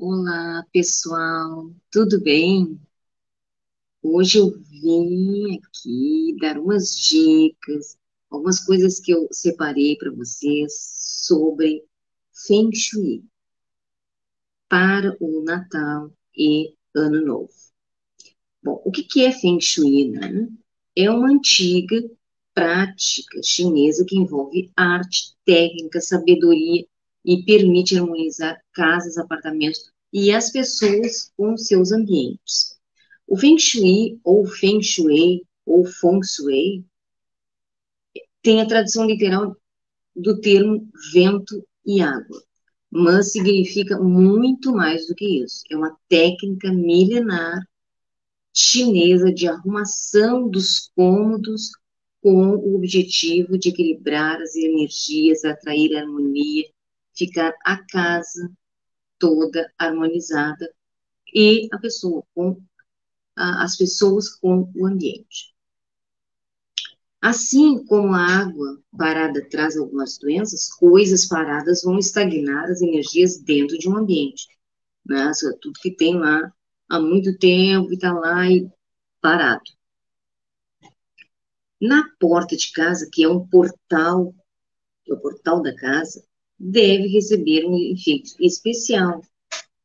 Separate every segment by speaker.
Speaker 1: Olá, pessoal, tudo bem? Hoje eu vim aqui dar umas dicas, algumas coisas que eu separei para vocês sobre Feng Shui para o Natal e Ano Novo. Bom, o que, que é Feng Shui, né? É uma antiga prática chinesa que envolve arte, técnica, sabedoria e permite harmonizar casas, apartamentos e as pessoas com seus ambientes. O Feng Shui, ou Feng Shui, ou Feng Shui, tem a tradução literal do termo vento e água, mas significa muito mais do que isso. É uma técnica milenar chinesa de arrumação dos cômodos com o objetivo de equilibrar as energias, atrair harmonia, ficar a casa toda harmonizada e a pessoa com as pessoas com o ambiente. Assim como a água parada traz algumas doenças, coisas paradas vão estagnar as energias dentro de um ambiente. Né? Tudo que tem lá há muito tempo e está lá e parado. Na porta de casa, que é um portal, que é o portal da casa, deve receber um efeito especial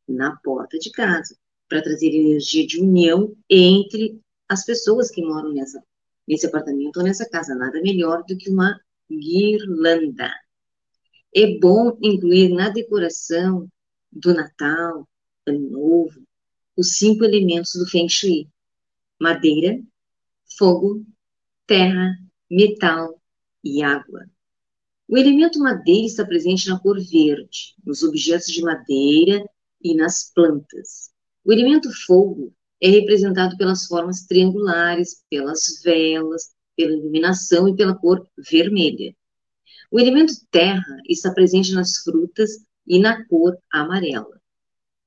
Speaker 1: na porta de casa, para trazer energia de união entre as pessoas que moram nessa, nesse apartamento ou nessa casa. Nada melhor do que uma guirlanda. É bom incluir na decoração do Natal, Ano Novo, os cinco elementos do Feng Shui: madeira, fogo, terra, metal e água. O elemento madeira está presente na cor verde, nos objetos de madeira e nas plantas. O elemento fogo é representado pelas formas triangulares, pelas velas, pela iluminação e pela cor vermelha. O elemento terra está presente nas frutas e na cor amarela.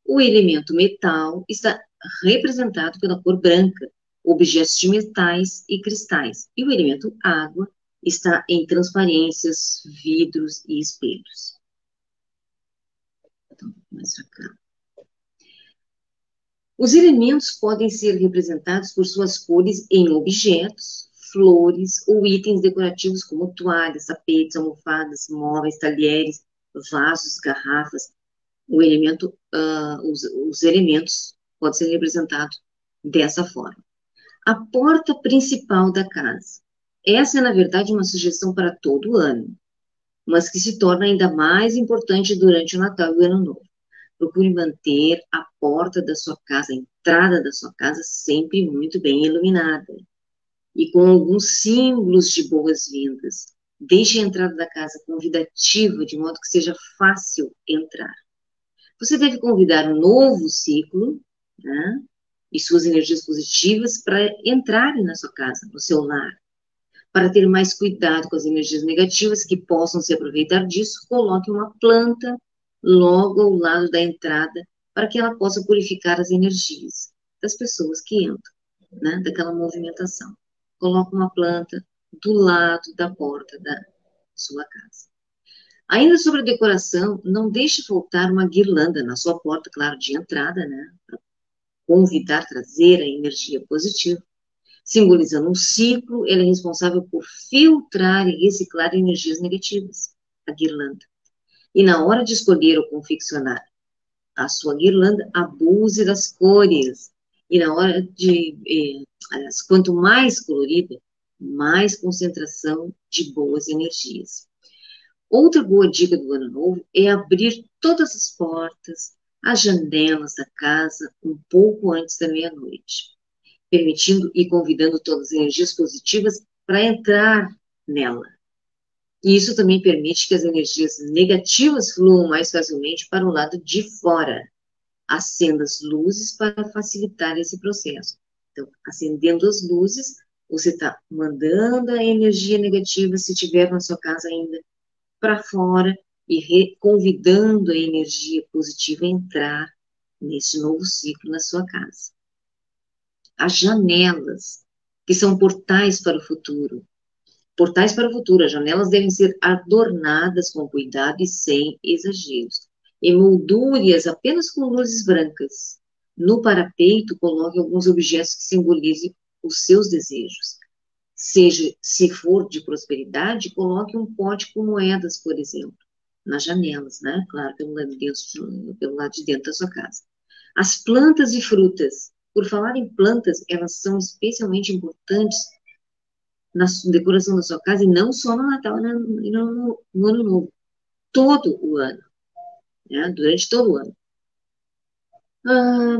Speaker 1: O elemento metal está representado pela cor branca, objetos de metais e cristais. E o elemento água está em transparências, vidros e espelhos. Então, mais cá. Os elementos podem ser representados por suas cores em objetos, flores ou itens decorativos como toalhas, tapetes, almofadas, móveis, talheres, vasos, garrafas. O elemento, uh, os, os elementos podem ser representados dessa forma. A porta principal da casa. Essa é, na verdade, uma sugestão para todo ano, mas que se torna ainda mais importante durante o Natal e o Ano Novo. Procure manter a porta da sua casa, a entrada da sua casa, sempre muito bem iluminada e com alguns símbolos de boas-vindas. Deixe a entrada da casa convidativa, de modo que seja fácil entrar. Você deve convidar um novo ciclo, né, e suas energias positivas para entrarem na sua casa, no seu lar. Para ter mais cuidado com as energias negativas que possam se aproveitar disso, coloque uma planta logo ao lado da entrada, para que ela possa purificar as energias das pessoas que entram, né, daquela movimentação. Coloque uma planta do lado da porta da sua casa. Ainda sobre a decoração, não deixe faltar uma guirlanda na sua porta, claro, de entrada, né, para convidar, trazer a energia positiva. Simbolizando um ciclo, ele é responsável por filtrar e reciclar energias negativas, a guirlanda. E na hora de escolher ou confeccionar a sua guirlanda, abuse das cores. E na hora de, eh, quanto mais colorida, mais concentração de boas energias. Outra boa dica do ano novo é abrir todas as portas, as janelas da casa um pouco antes da meia-noite, permitindo e convidando todas as energias positivas para entrar nela. E isso também permite que as energias negativas fluam mais facilmente para o lado de fora. Acenda as luzes para facilitar esse processo. Então, acendendo as luzes, você está mandando a energia negativa, se tiver na sua casa ainda, para fora e convidando a energia positiva a entrar nesse novo ciclo na sua casa. As janelas, que são portais para o futuro, Portais para o futuro. As janelas devem ser adornadas com cuidado e sem exageros. Emoldure-as apenas com luzes brancas. No parapeito, coloque alguns objetos que simbolizem os seus desejos. Seja, se for de prosperidade, coloque um pote com moedas, por exemplo, nas janelas, né? Claro, pelo lado de dentro, pelo lado de dentro da sua casa. As plantas e frutas. Por falar em plantas, elas são especialmente importantes na decoração da sua casa e não só no Natal e no, no, no Ano Novo. Todo o ano. Né? Durante todo o ano. Ah,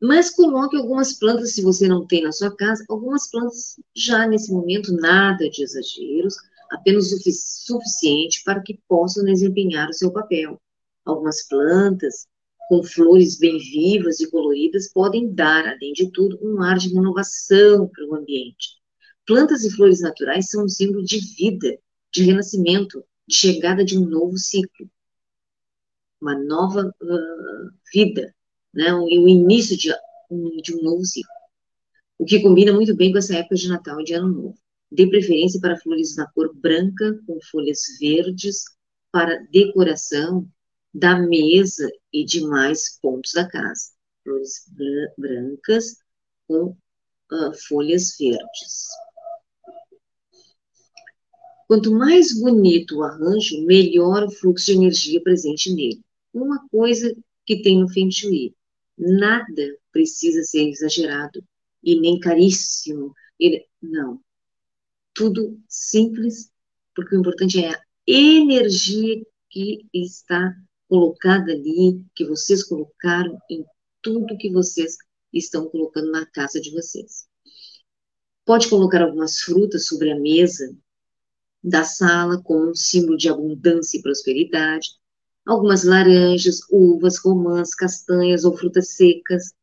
Speaker 1: mas coloque algumas plantas, se você não tem na sua casa, algumas plantas já nesse momento, nada de exageros, apenas o suficiente para que possam desempenhar o seu papel. Algumas plantas com flores bem vivas e coloridas podem dar, além de tudo, um ar de renovação para o ambiente. Plantas e flores naturais são um símbolo de vida, de renascimento, de chegada de um novo ciclo, uma nova uh, vida, né? e o início de de um novo ciclo. O que combina muito bem com essa época de Natal e de Ano Novo. Dê preferência para flores na cor branca, com folhas verdes, para decoração da mesa e demais pontos da casa. Flores brancas com uh, folhas verdes. Quanto mais bonito o arranjo, melhor o fluxo de energia presente nele. Uma coisa que tem no Feng Shui, nada precisa ser exagerado e nem caríssimo. Não. Tudo simples, porque o importante é a energia que está colocada ali, que vocês colocaram em tudo que vocês estão colocando na casa de vocês. Pode colocar algumas frutas sobre a mesa da sala como um símbolo de abundância e prosperidade. Algumas laranjas, uvas, romãs, castanhas ou frutas secas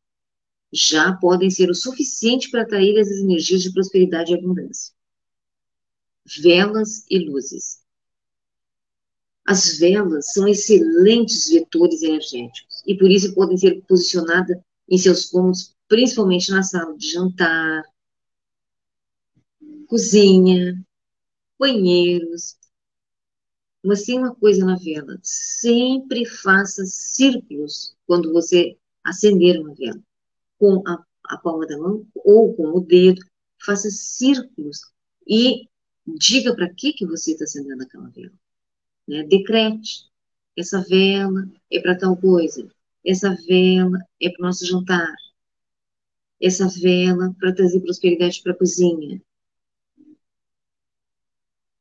Speaker 1: já podem ser o suficiente para atrair as energias de prosperidade e abundância. Velas e luzes. As velas são excelentes vetores energéticos e por isso podem ser posicionadas em seus cômodos, principalmente na sala de jantar, cozinha, banheiros. Mas tem uma coisa na vela: sempre faça círculos quando você acender uma vela, com a, a palma da mão ou com o dedo, faça círculos e diga para que que você está acendendo aquela vela né? Decrete, essa vela é para tal coisa, essa vela é para o nosso jantar, essa vela para trazer prosperidade para a cozinha.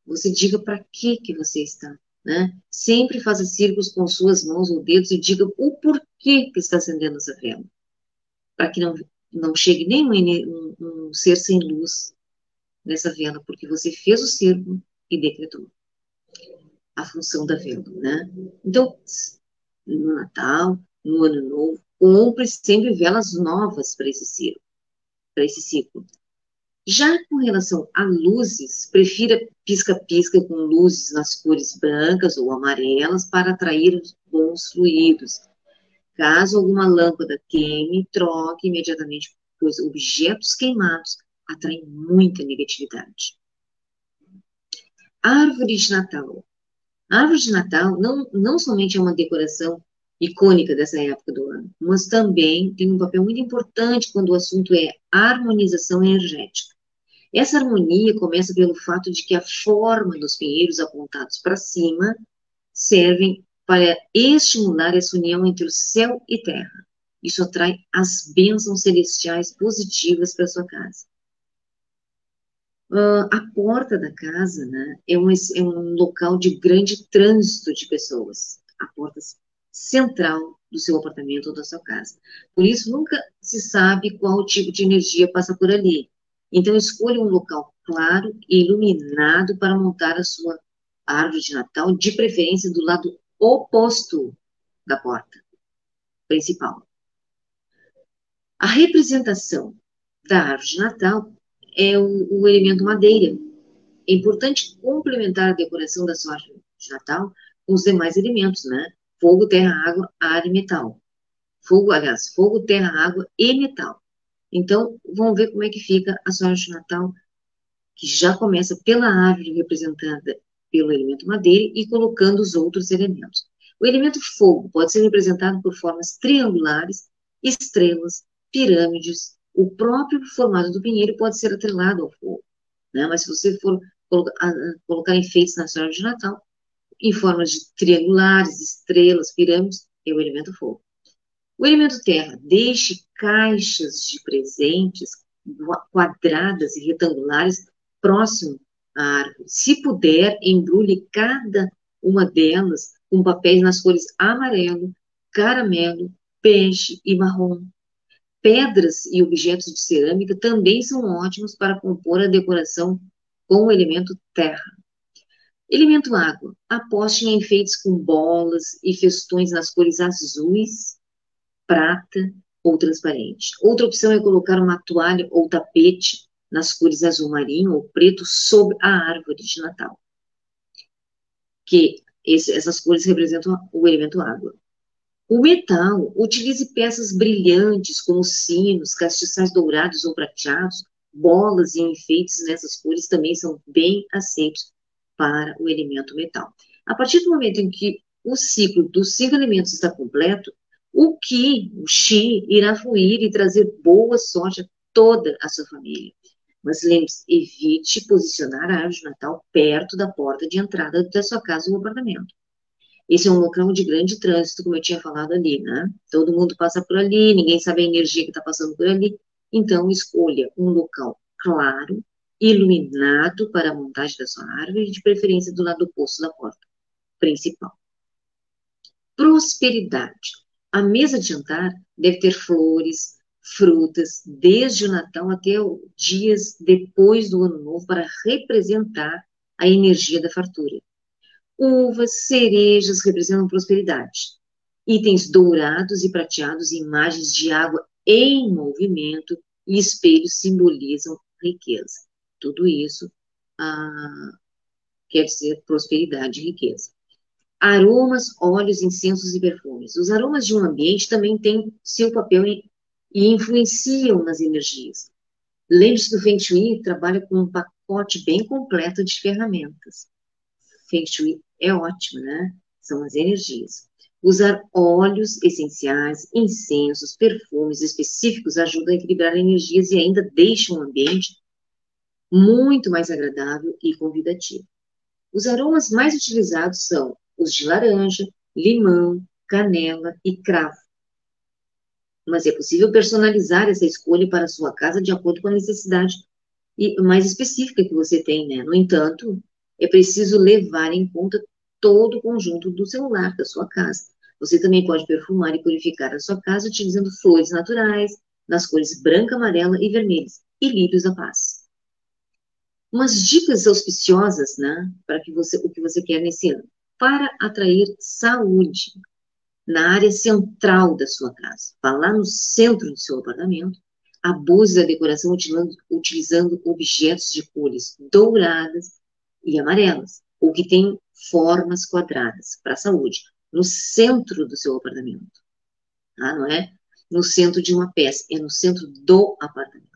Speaker 1: Você diga para que que você está, né? Sempre faça círculos com suas mãos ou dedos e diga o porquê que está acendendo essa vela, para que não não chegue nenhum um, um ser sem luz nessa vela, porque você fez o círculo e decretou a função da vela, né? Então, no Natal, no Ano Novo, compre sempre velas novas para esse ciclo, para esse ciclo. Já com relação a luzes, prefira pisca-pisca com luzes nas cores brancas ou amarelas para atrair bons fluidos. Caso alguma lâmpada queime, troque imediatamente, pois objetos queimados atraem muita negatividade. Árvore de Natal. A árvore de Natal não, não somente é uma decoração icônica dessa época do ano, mas também tem um papel muito importante quando o assunto é harmonização energética. Essa harmonia começa pelo fato de que a forma dos pinheiros apontados para cima servem para estimular essa união entre o céu e terra. Isso atrai as bênçãos celestiais positivas para sua casa. Uh, a porta da casa né, é, um, é um local de grande trânsito de pessoas. A porta central do seu apartamento ou da sua casa. Por isso, nunca se sabe qual tipo de energia passa por ali. Então, escolha um local claro e iluminado para montar a sua árvore de Natal, de preferência do lado oposto da porta principal. A representação da árvore de Natal é o, o elemento madeira. É importante complementar a decoração da sua árvore de Natal com os demais elementos, né? Fogo, terra, água, ar e metal. Fogo, aliás, fogo, terra, água e metal. Então, vamos ver como é que fica a sua árvore de Natal, que já começa pela árvore representada pelo elemento madeira e colocando os outros elementos. O elemento fogo pode ser representado por formas triangulares, estrelas, pirâmides. O próprio formato do pinheiro pode ser atrelado ao fogo. Né? Mas se você for colocar, enfeites na história de Natal, em formas de triangulares, estrelas, pirâmides, é o elemento fogo. O elemento terra, deixe caixas de presentes quadradas e retangulares próximo à árvore. Se puder, embrulhe cada uma delas com papéis nas cores amarelo, caramelo, peixe e marrom. Pedras e objetos de cerâmica também são ótimos para compor a decoração com o elemento terra. Elemento água. Aposte em enfeites com bolas e festões nas cores azuis, prata ou transparente. Outra opção é colocar uma toalha ou tapete nas cores azul marinho ou preto sobre a árvore de Natal. Que esse, essas cores representam o elemento água. O metal, utilize peças brilhantes como sinos, castiçais dourados ou prateados, bolas e enfeites nessas cores também são bem aceitos para o elemento metal. A partir do momento em que o ciclo dos cinco elementos está completo, o Ki, o Xi, irá fluir e trazer boa sorte a toda a sua família. Mas lembre-se, evite posicionar a árvore de Natal perto da porta de entrada da sua casa ou apartamento. Esse é um local de grande trânsito, como eu tinha falado ali, né? Todo mundo passa por ali, ninguém sabe a energia que está passando por ali. Então, escolha um local claro, iluminado para a montagem da sua árvore, de preferência do lado oposto da porta principal. Prosperidade. A mesa de jantar deve ter flores, frutas, desde o Natal até dias depois do Ano Novo, para representar a energia da fartura. Uvas, cerejas representam prosperidade. Itens dourados e prateados, imagens de água em movimento e espelhos simbolizam riqueza. Tudo isso ah, quer dizer prosperidade e riqueza. Aromas, óleos, incensos e perfumes. Os aromas de um ambiente também têm seu papel em, e influenciam nas energias. Lembre-se do Feng Shui trabalha com um pacote bem completo de ferramentas. Feng Shui é ótimo, né? São as energias. Usar óleos essenciais, incensos, perfumes específicos ajuda a equilibrar energias e ainda deixa um ambiente muito mais agradável e convidativo. Os aromas mais utilizados são os de laranja, limão, canela e cravo. Mas é possível personalizar essa escolha para a sua casa de acordo com a necessidade mais específica que você tem, né? No entanto, é preciso levar em conta todo o conjunto do seu lar, da sua casa. Você também pode perfumar e purificar a sua casa utilizando flores naturais, nas cores branca, amarela e vermelhas, e lírios da paz. Umas dicas auspiciosas, né, para que você, o que você quer nesse ano. Para atrair saúde na área central da sua casa. Vá lá no centro do seu apartamento, abuse da decoração utilizando, utilizando objetos de cores douradas e amarelas, ou que têm formas quadradas para a saúde, no centro do seu apartamento. Tá? Não é no centro de uma peça, é no centro do apartamento.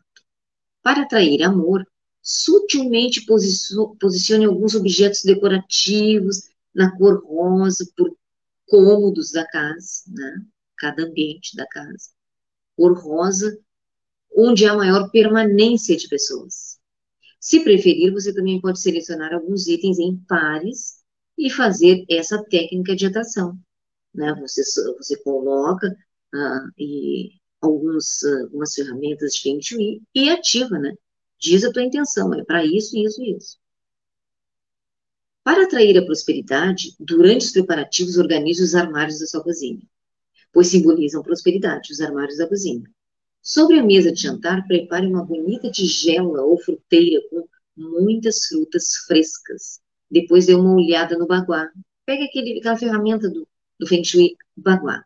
Speaker 1: Para atrair amor, sutilmente posicione alguns objetos decorativos na cor rosa por cômodos da casa, né? cada ambiente da casa. Cor rosa, onde há maior permanência de pessoas. Se preferir, você também pode selecionar alguns itens em pares e fazer essa técnica de atração. Né? Você, você coloca ah, e alguns, ah, algumas ferramentas de Feng Shui e ativa, né? Diz a tua intenção, é para isso, isso e isso. Para atrair a prosperidade, durante os preparativos, organize os armários da sua cozinha, pois simbolizam prosperidade, os armários da cozinha. Sobre a mesa de jantar, prepare uma bonita tigela ou fruteira com muitas frutas frescas, depois dê uma olhada no baguá. Pega aquele, aquela ferramenta do, do Feng Shui baguá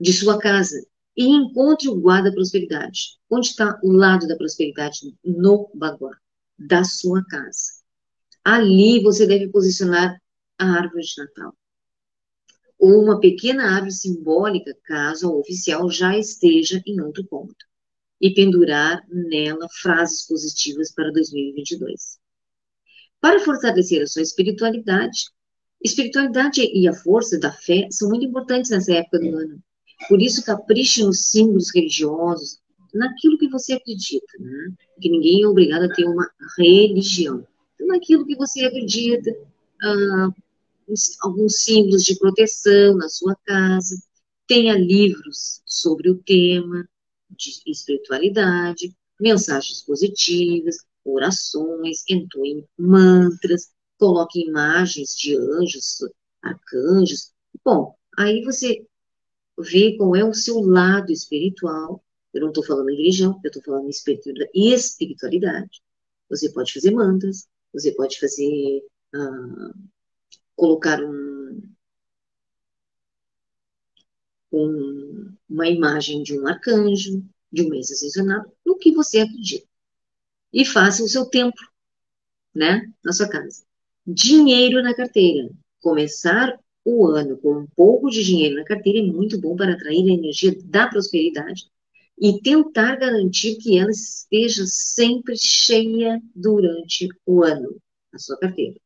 Speaker 1: de sua casa e encontre o guarda da prosperidade. Onde está o lado da prosperidade? No baguá da sua casa. Ali você deve posicionar a árvore de Natal. Ou uma pequena árvore simbólica, caso a oficial já esteja em outro ponto. E pendurar nela frases positivas para 2022. Para fortalecer a sua espiritualidade, Espiritualidade e a força da fé são muito importantes nessa época do ano. Por isso, capriche nos símbolos religiosos, naquilo que você acredita, né? Que ninguém é obrigado a ter uma religião. Naquilo que você acredita, ah, alguns símbolos de proteção na sua casa, tenha livros sobre o tema de espiritualidade, mensagens positivas, orações, entoe mantras, coloque imagens de anjos, arcanjos. Bom, aí você vê qual é o seu lado espiritual. Eu não estou falando em religião, eu estou falando em espiritualidade. Você pode fazer mantras, você pode fazer, ah, colocar um, um, uma imagem de um arcanjo, de um mês ascensionado, no que você acredita. E faça o seu templo, né, na sua casa. Dinheiro na carteira. Começar o ano com um pouco de dinheiro na carteira é muito bom para atrair a energia da prosperidade e tentar garantir que ela esteja sempre cheia durante o ano na sua carteira.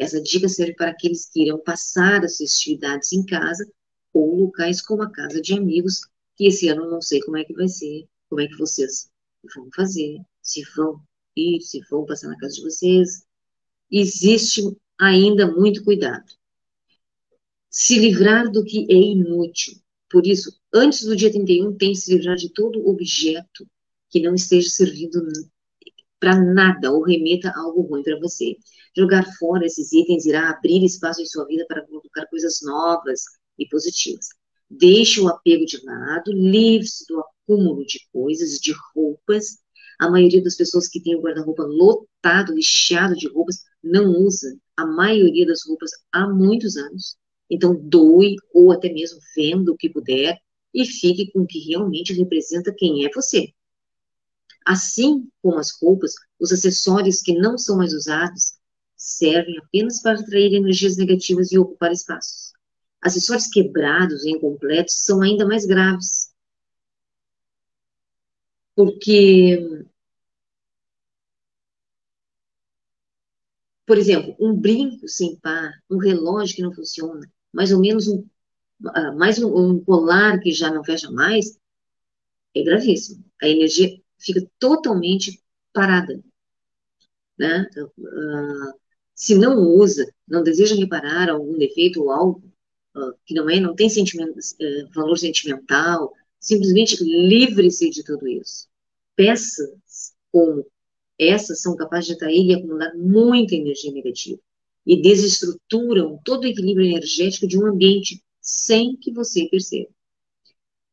Speaker 1: Essa dica serve para aqueles que irão passar as festividades em casa ou locais como a casa de amigos, que esse ano não sei como é que vai ser, como é que vocês vão fazer, se vão ir, se vão passar na casa de vocês. Existe ainda muito cuidado. Se livrar do que é inútil. Por isso, antes do dia 31, tem que se livrar de todo objeto que não esteja servindo para nada ou remeta algo ruim para você. Jogar fora esses itens irá abrir espaço em sua vida para colocar coisas novas, e positivas. Deixe o apego de lado, livre-se do acúmulo de coisas, de roupas. A maioria das pessoas que tem o guarda-roupa lotado, lixado de roupas, não usa a maioria das roupas há muitos anos. Então, doe ou até mesmo venda o que puder e fique com o que realmente representa quem é você. Assim como as roupas, os acessórios que não são mais usados servem apenas para atrair energias negativas e ocupar espaços. Acessórios quebrados e incompletos são ainda mais graves. Porque, por exemplo, um brinco sem par, um relógio que não funciona, mais ou menos um, uh, mais um, um colar que já não fecha mais, é gravíssimo. A energia fica totalmente parada. Né? Uh, se não usa, não deseja reparar algum defeito ou algo, que não é, não tem sentimento, é, valor sentimental, simplesmente livre-se de tudo isso. Peças como essas são capazes de atrair e acumular muita energia negativa e desestruturam todo o equilíbrio energético de um ambiente sem que você perceba.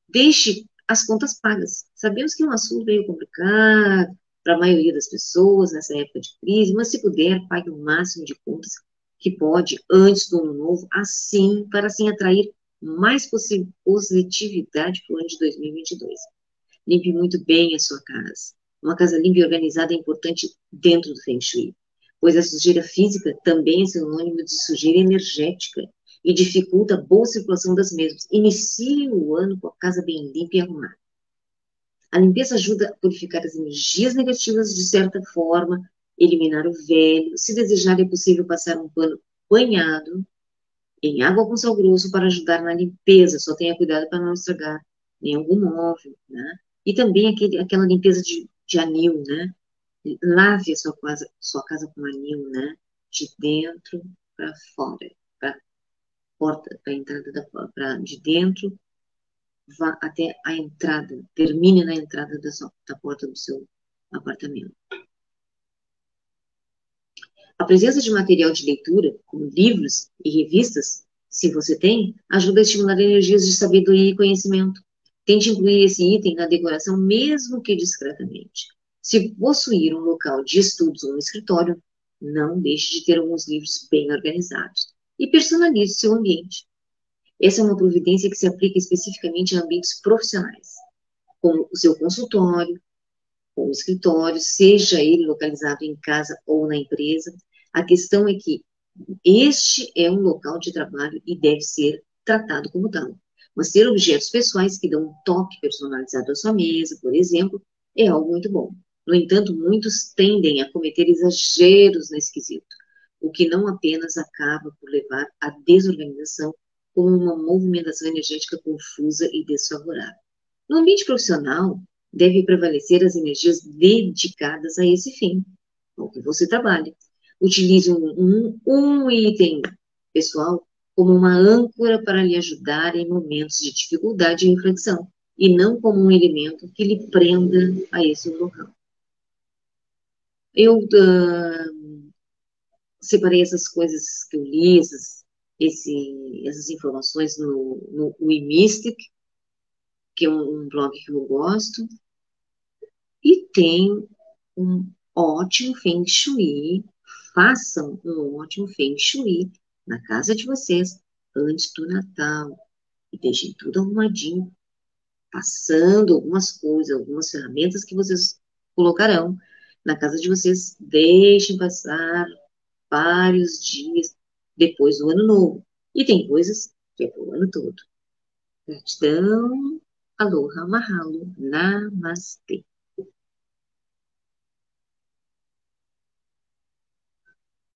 Speaker 1: Deixe as contas pagas. Sabemos que é um assunto meio complicado para a maioria das pessoas nessa época de crise, mas se puder, pague o máximo de contas que pode antes do ano novo, assim, para assim atrair mais positividade para o ano de 2022. Limpe muito bem a sua casa. Uma casa limpa e organizada é importante dentro do Feng Shui, pois a sujeira física também é sinônimo de sujeira energética e dificulta a boa circulação das mesmas. Inicie o ano com a casa bem limpa e arrumada. A limpeza ajuda a purificar as energias negativas de certa forma, eliminar o velho. Se desejar, é possível passar um pano banhado em água com sal grosso para ajudar na limpeza. Só tenha cuidado para não estragar nem algum móvel, né? E também aquele, aquela limpeza de, de anil, né? Lave a sua casa, sua casa com anil, né? De dentro para fora, para porta, para entrada da para de dentro, vá até a entrada, termine na entrada da, sua, da porta do seu apartamento. A presença de material de leitura, como livros e revistas, se você tem, ajuda a estimular energias de sabedoria e conhecimento. Tente incluir esse item na decoração, mesmo que discretamente. Se possuir um local de estudos ou um escritório, não deixe de ter alguns livros bem organizados e personalize seu ambiente. Essa é uma providência que se aplica especificamente a ambientes profissionais, como o seu consultório, ou escritório, seja ele localizado em casa ou na empresa, a questão é que este é um local de trabalho e deve ser tratado como tal. Mas ter objetos pessoais que dão um toque personalizado à sua mesa, por exemplo, é algo muito bom. No entanto, muitos tendem a cometer exageros nesse quesito. o que não apenas acaba por levar à desorganização, como uma movimentação energética confusa e desfavorável. No ambiente profissional, deve prevalecer as energias dedicadas a esse fim, ao que você trabalha. Utilize um, um, um item pessoal como uma âncora para lhe ajudar em momentos de dificuldade e reflexão, e não como um elemento que lhe prenda a esse local. Eu uh, separei essas coisas que eu li, essas, esse, essas informações no, no WeMystic, que é um, um blog que eu gosto, e tem um ótimo Feng Shui. Façam um ótimo Feng Shui na casa de vocês antes do Natal e deixem tudo arrumadinho, passando algumas coisas, algumas ferramentas que vocês colocarão na casa de vocês. Deixem passar vários dias depois do ano novo. E tem coisas que é para o ano todo. Gratidão, aloha, mahalo, namastê.